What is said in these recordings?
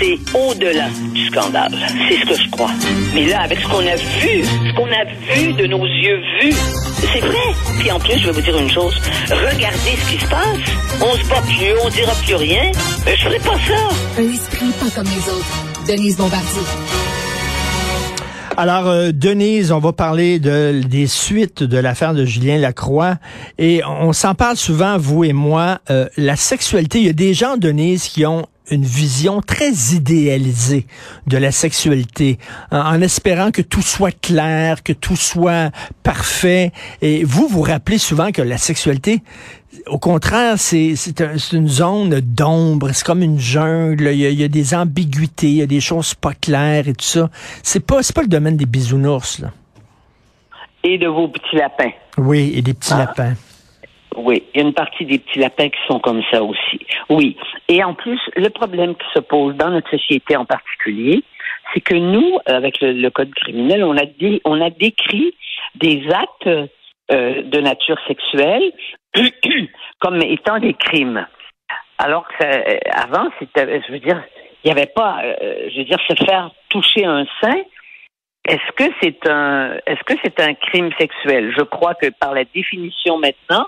c'est au-delà du scandale. C'est ce que je crois. Mais là, avec ce qu'on a vu, ce qu'on a vu de nos yeux vus, c'est vrai. Puis en plus, je vais vous dire une chose. Regardez ce qui se passe. On se bat plus, on dira plus rien. Mais je ferai pas ça. Un esprit pas comme les autres. Denise Bombardier. Alors, euh, Denise, on va parler de, des suites de l'affaire de Julien Lacroix. Et on s'en parle souvent, vous et moi. Euh, la sexualité, il y a des gens, Denise, qui ont une vision très idéalisée de la sexualité, en, espérant que tout soit clair, que tout soit parfait. Et vous, vous rappelez souvent que la sexualité, au contraire, c'est une zone d'ombre, c'est comme une jungle, il y, a, des ambiguïtés, il y a des choses pas claires et tout ça. C'est pas, pas le domaine des bisounours, là. Et de vos petits lapins. Oui, et des petits ah. lapins. Oui, il y a une partie des petits lapins qui sont comme ça aussi. Oui. Et en plus, le problème qui se pose dans notre société en particulier, c'est que nous, avec le, code criminel, on a, on a décrit des actes euh, de nature sexuelle comme étant des crimes. Alors que euh, avant, c'était, je veux dire, il n'y avait pas, euh, je veux dire, se faire toucher un sein. Est-ce que c'est un, est-ce que c'est un crime sexuel? Je crois que par la définition maintenant,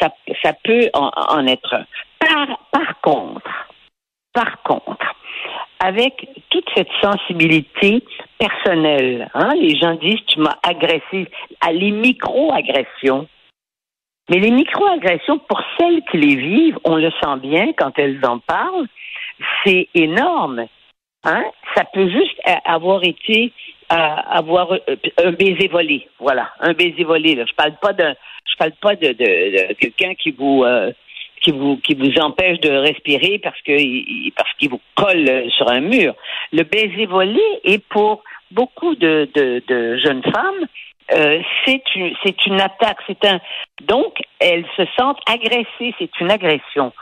ça, ça peut en, être un. Par, par contre, par contre, avec toute cette sensibilité personnelle, hein, les gens disent tu m'as agressé à les micro-agressions. Mais les micro-agressions, pour celles qui les vivent, on le sent bien quand elles en parlent, c'est énorme. Hein? Ça peut juste avoir été avoir euh, un baiser volé, voilà, un baiser volé. Je parle pas de, je parle pas de, quelqu'un qui vous euh, qui vous qui vous empêche de respirer parce que parce qu'il vous colle sur un mur. Le baiser volé est pour beaucoup de jeunes femmes euh, c'est une c'est une attaque, c'est un donc elles se sentent agressées, c'est une agression.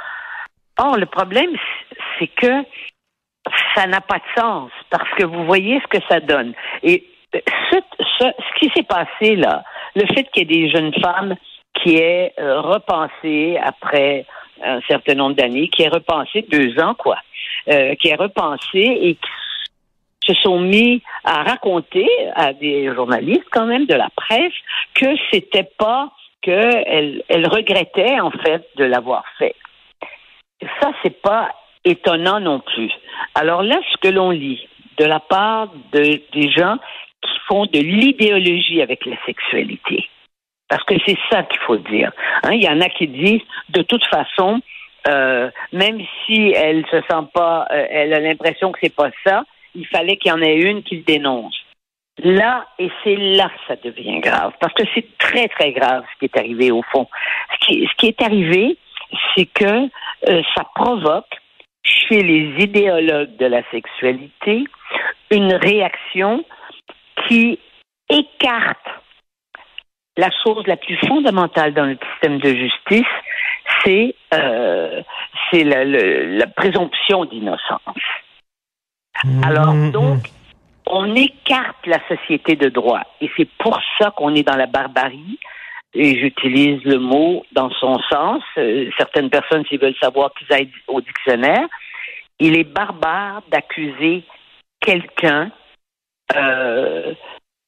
Or le problème c'est que ça n'a pas de sens parce que vous voyez ce que ça donne. Et ce, ce, qui s'est passé là, le fait qu'il y ait des jeunes femmes qui aient euh, repensé après un certain nombre d'années, qui aient repensé deux ans quoi, euh, qui aient repensé et qui se sont mis à raconter à des journalistes quand même de la presse que c'était pas qu'elles elles regrettaient en fait de l'avoir fait. Ça c'est pas étonnant non plus. Alors là, ce que l'on lit de la part de, des gens qui font de l'idéologie avec la sexualité, parce que c'est ça qu'il faut dire. Hein, il y en a qui disent, de toute façon, euh, même si elle se sent pas, euh, elle a l'impression que c'est pas ça, il fallait qu'il y en ait une qui le dénonce. Là, et c'est là que ça devient grave, parce que c'est très, très grave ce qui est arrivé au fond. Ce qui, ce qui est arrivé, c'est que euh, ça provoque chez les idéologues de la sexualité une réaction qui écarte la chose la plus fondamentale dans le système de justice, c'est euh, la, la, présomption d'innocence. Mmh, Alors mmh, donc, mmh. on écarte la société de droit, et c'est pour ça qu'on est dans la barbarie. Et j'utilise le mot dans son sens. Euh, certaines personnes, s'ils veulent savoir, qu'ils aillent au dictionnaire. Il est barbare d'accuser quelqu'un euh,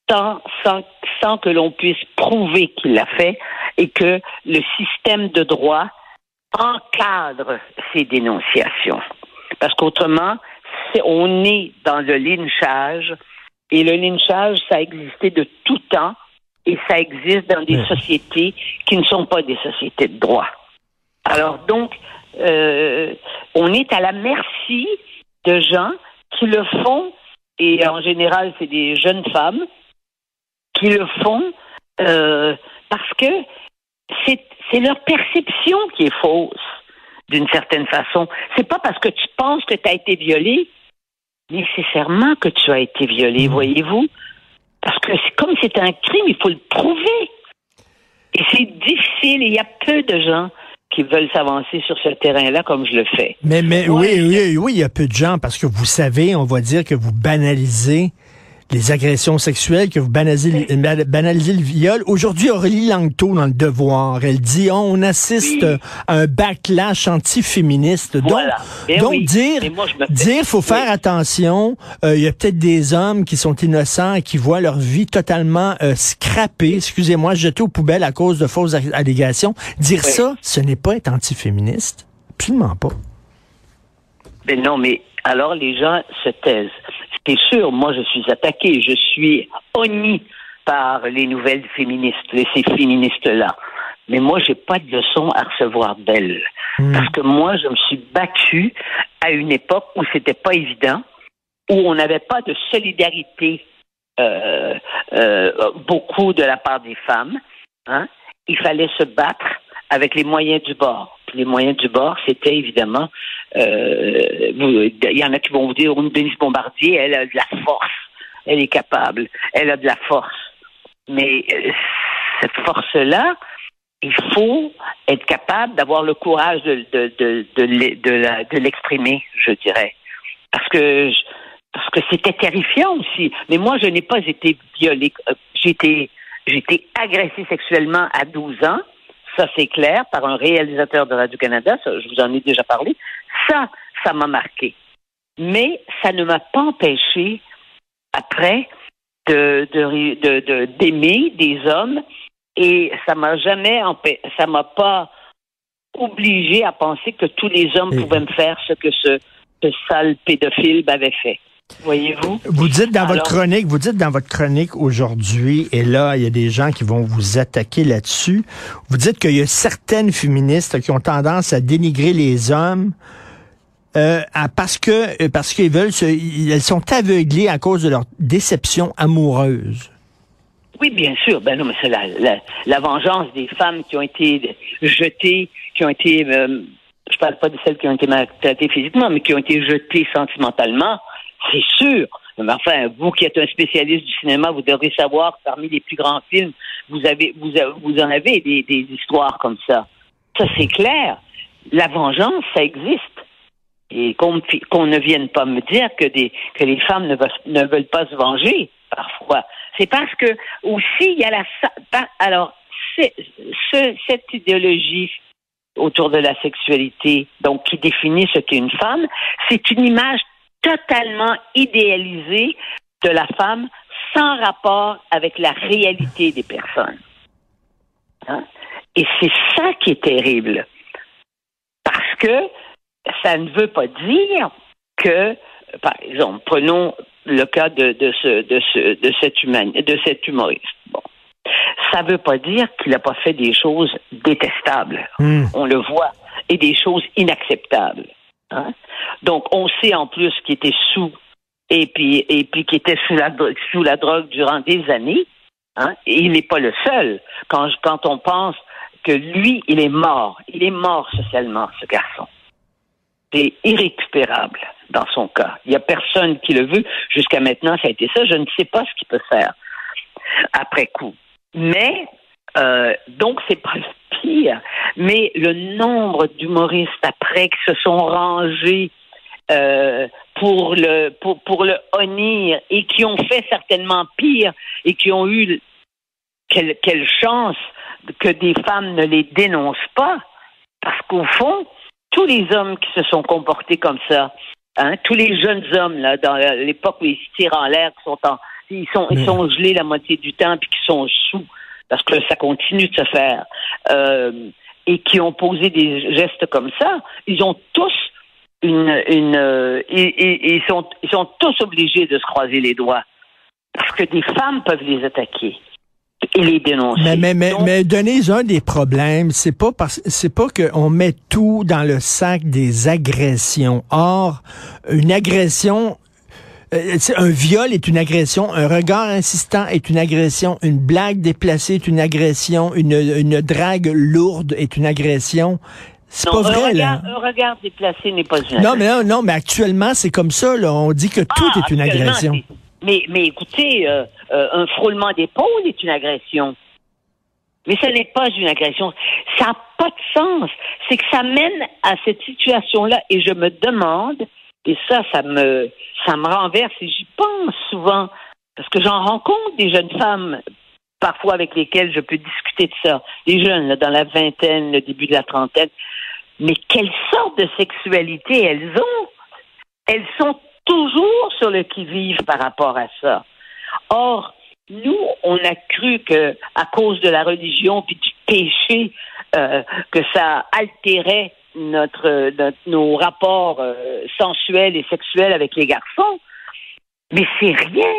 sans, sans, que l'on puisse prouver qu'il l'a fait et que le système de droit encadre ces dénonciations. Parce qu'autrement, on est dans le lynchage et le lynchage, ça a existé de tout temps et ça existe dans des sociétés qui ne sont pas des sociétés de droit. Alors donc, euh, on est à la merci de gens qui le font, et en général, c'est des jeunes femmes qui le font euh, parce que c'est leur perception qui est fausse, d'une certaine façon. C'est pas parce que tu penses que tu as été violé nécessairement que tu as été violé, mmh. voyez-vous? Parce que comme c'est un crime, il faut le prouver. Et c'est difficile, il y a peu de gens qui veulent s'avancer sur ce terrain-là comme je le fais. Mais, mais oui, oui, oui, il y a peu de gens parce que vous savez, on va dire que vous banalisez les agressions sexuelles, que vous banalisez, banalisez le viol. Aujourd'hui, Aurélie Langto, dans Le Devoir, elle dit oh, on assiste à un backlash anti-féministe. Donc, Ben donc oui. dire, Mais moi, dire faut faire Oui. attention. euh, Il y a peut-être des hommes qui sont innocents et qui voient leur vie totalement euh, scrappée, excusez-moi, jetée aux poubelles à cause de fausses allégations. Dire ça, ce n'est pas être anti-féministe. Absolument pas. Ben non, mais alors les gens se taisent. C'est sûr, moi je suis attaqué, je suis honni par les nouvelles féministes, ces féministes-là. Mais moi, j'ai pas de leçon à recevoir d'elles. Hmm. Parce que moi, je me suis battue à une époque où c'était pas évident, où on n'avait pas de solidarité euh, euh, beaucoup de la part des femmes. Hein? Il fallait se battre avec les moyens du bord. Les moyens du bord, c'était évidemment, euh, il y en a qui vont vous dire, une Denise Bombardier, elle a de la force, elle est capable, elle a de la force. Mais euh, cette force-là, il faut être capable d'avoir le courage de, de, de, de, l'exprimer, je dirais. Parce que parce que c'était terrifiant aussi. Mais moi, je n'ai pas été violée. Euh, J'ai été, j'ai été agressée sexuellement à 12 ans. Ça, c'est clair, par un réalisateur de Radio-Canada. Je vous en ai déjà parlé. Ça, ça m'a marqué. Mais ça ne m'a pas empêché, après, de, de, de- de- d'aimer des hommes et ça m'a jamais ça m'a pas obligé à penser que tous les hommes pouvaient me faire ce que ce, ce sale pédophile m'avait fait. Voyez-vous? Vous dites dans votre chronique, vous dites dans votre chronique aujourd'hui, et là, il y a des gens qui vont vous attaquer là-dessus. Vous dites qu'il y a certaines féministes qui ont tendance à dénigrer les hommes euh, parce que euh, parce qu'ils veulent se, elles sont aveuglées à cause de leur déception amoureuse. Oui, bien sûr. Ben non, mais c'est la, la, la vengeance des femmes qui ont été jetées, qui ont été, euh, je parle pas de celles qui ont été maltraitées physiquement, mais qui ont été jetées sentimentalement. C'est sûr. Mais enfin, vous qui êtes un spécialiste du cinéma, vous devrez savoir que parmi les plus grands films, vous avez, vous, vous en avez des, histoires comme ça. Ça, c'est clair. La vengeance, ça existe. Et qu'on ne vienne pas me dire que, des, que les femmes ne veulent, pas se venger, parfois. C'est parce que, aussi, il y a la... Alors, cette idéologie autour de la sexualité, donc qui définit ce qu'est une femme, c'est une image totalement idéalisée de la femme sans rapport avec la réalité des personnes. Hein? Et c'est ça qui est terrible. Parce que ça ne veut pas dire que, par exemple, prenons le cas de, de, ce, de, ce, de, cet, de cet humoriste. Bon. Ça ne veut pas dire qu'il n'a pas fait des choses détestables. Hmm. On le voit. Et des choses inacceptables. Hein? Donc, on sait en plus qu'il était sous et puis, et puis qu'il était sous la, sous la drogue durant des années. Hein? Il n'est pas le seul. Quand, quand on pense que lui, il est mort. Il est mort socialement, ce garçon. C'est irrécupérable dans son cas. Il n'y a personne qui le veut. Jusqu'à maintenant, ça a été ça. Je ne sais pas ce qu'il peut faire après coup. Mais, euh, donc, c'est pas le pire. Mais le nombre d'humoristes après qui se sont rangés euh, pour le pour, pour le honnir et qui ont fait certainement pire et qui ont eu quelle, quelle chance que des femmes ne les dénoncent pas parce qu'au fond tous les hommes qui se sont comportés comme ça hein, tous les jeunes hommes là dans l'époque où ils se tirent en l'air qui sont en ils sont ils sont gelés la moitié du temps puis qui sont sous parce que ça continue de se faire euh, et qui ont posé des gestes comme ça ils ont tous une, une euh, sont, ils sont tous obligés de se croiser les doigts parce que des femmes peuvent les attaquer et les dénoncer. Mais, mais, mais, Donc, mais Denise, un des problèmes, c'est pas parce, c'est pas qu'on met tout dans le sac des agressions. Or, une agression, euh, un viol est une agression, un regard insistant est une agression, une blague déplacée est une agression, une, une drague lourde est une agression. C'est pas un vrai, regard, là. Un regard déplacé n'est pas une Non, mais non, non, mais actuellement, c'est comme ça, là. On dit que tout Ah, est une agression. Mais, mais écoutez, euh, euh, un frôlement d'épaule est une agression. Mais ce n'est pas une agression. Ça n'a pas de sens. C'est que ça mène à cette situation-là et je me demande, et ça, ça me, ça me renverse et j'y pense souvent, parce que j'en rencontre des jeunes femmes parfois avec lesquelles je peux discuter de ça, des jeunes là, dans la vingtaine, le début de la trentaine, mais quelle sorte de sexualité elles ont? Elles sont toujours sur le qui-vive par rapport à ça. Or, nous, on a cru que à cause de la religion puis du péché, euh, que ça altérait notre, notre nos rapports euh, sensuels et sexuels avec les garçons. Mais c'est rien.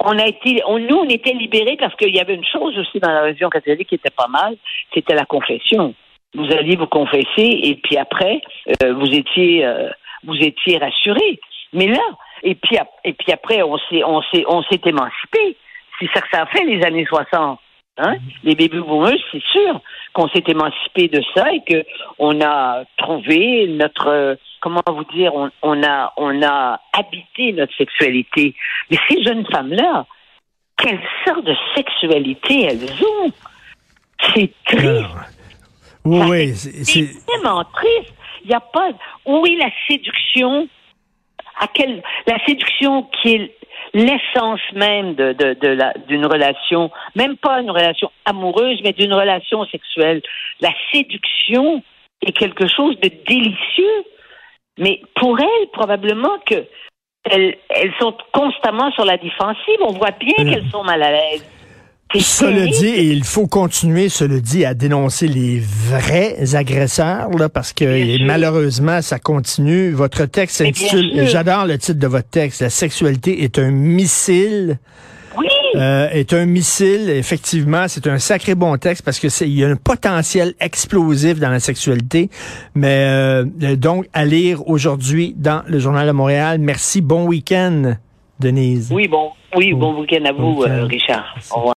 On a été, on, nous, on était libérés parce qu'il y avait une chose aussi dans la religion catholique qui était pas mal, c'était la confession. Vous alliez vous confesser et puis après, euh, vous étiez, euh, vous étiez rassurés. Mais là, et puis, et puis après, on s'est, on s'est, on s'est émancipé. C'est ça que ça a fait les années 60. Hein? Les baby boomers, c'est sûr qu'on s'est émancipé de ça et que on a trouvé notre comment vous dire, on, on a on a habité notre sexualité. Mais ces jeunes femmes-là, quelle sorte de sexualité elles ont? C'est triste. oui, c'est vraiment triste. Il n'y a pas. Où est la séduction À quelle la séduction qui est l'essence même de, de, de la, d'une relation, même pas une relation amoureuse, mais d'une relation sexuelle. La séduction est quelque chose de délicieux, mais pour elles, probablement que elles, elles sont constamment sur la défensive. On voit bien euh. qu'elles sont mal à l'aise. Cela dit, et il faut continuer, cela dit, à dénoncer les vrais agresseurs, là, parce que malheureusement, ça continue. Votre texte s'intitule, j'adore le titre de votre texte, La sexualité est un missile. Oui. Euh, est un missile, effectivement, c'est un sacré bon texte parce que c'est il y a un potentiel explosif dans la sexualité. Mais euh, donc à lire aujourd'hui dans le journal de Montréal. Merci, bon week-end, Denise. Oui, bon, oui, bon week-end à vous, euh, Richard. Au revoir.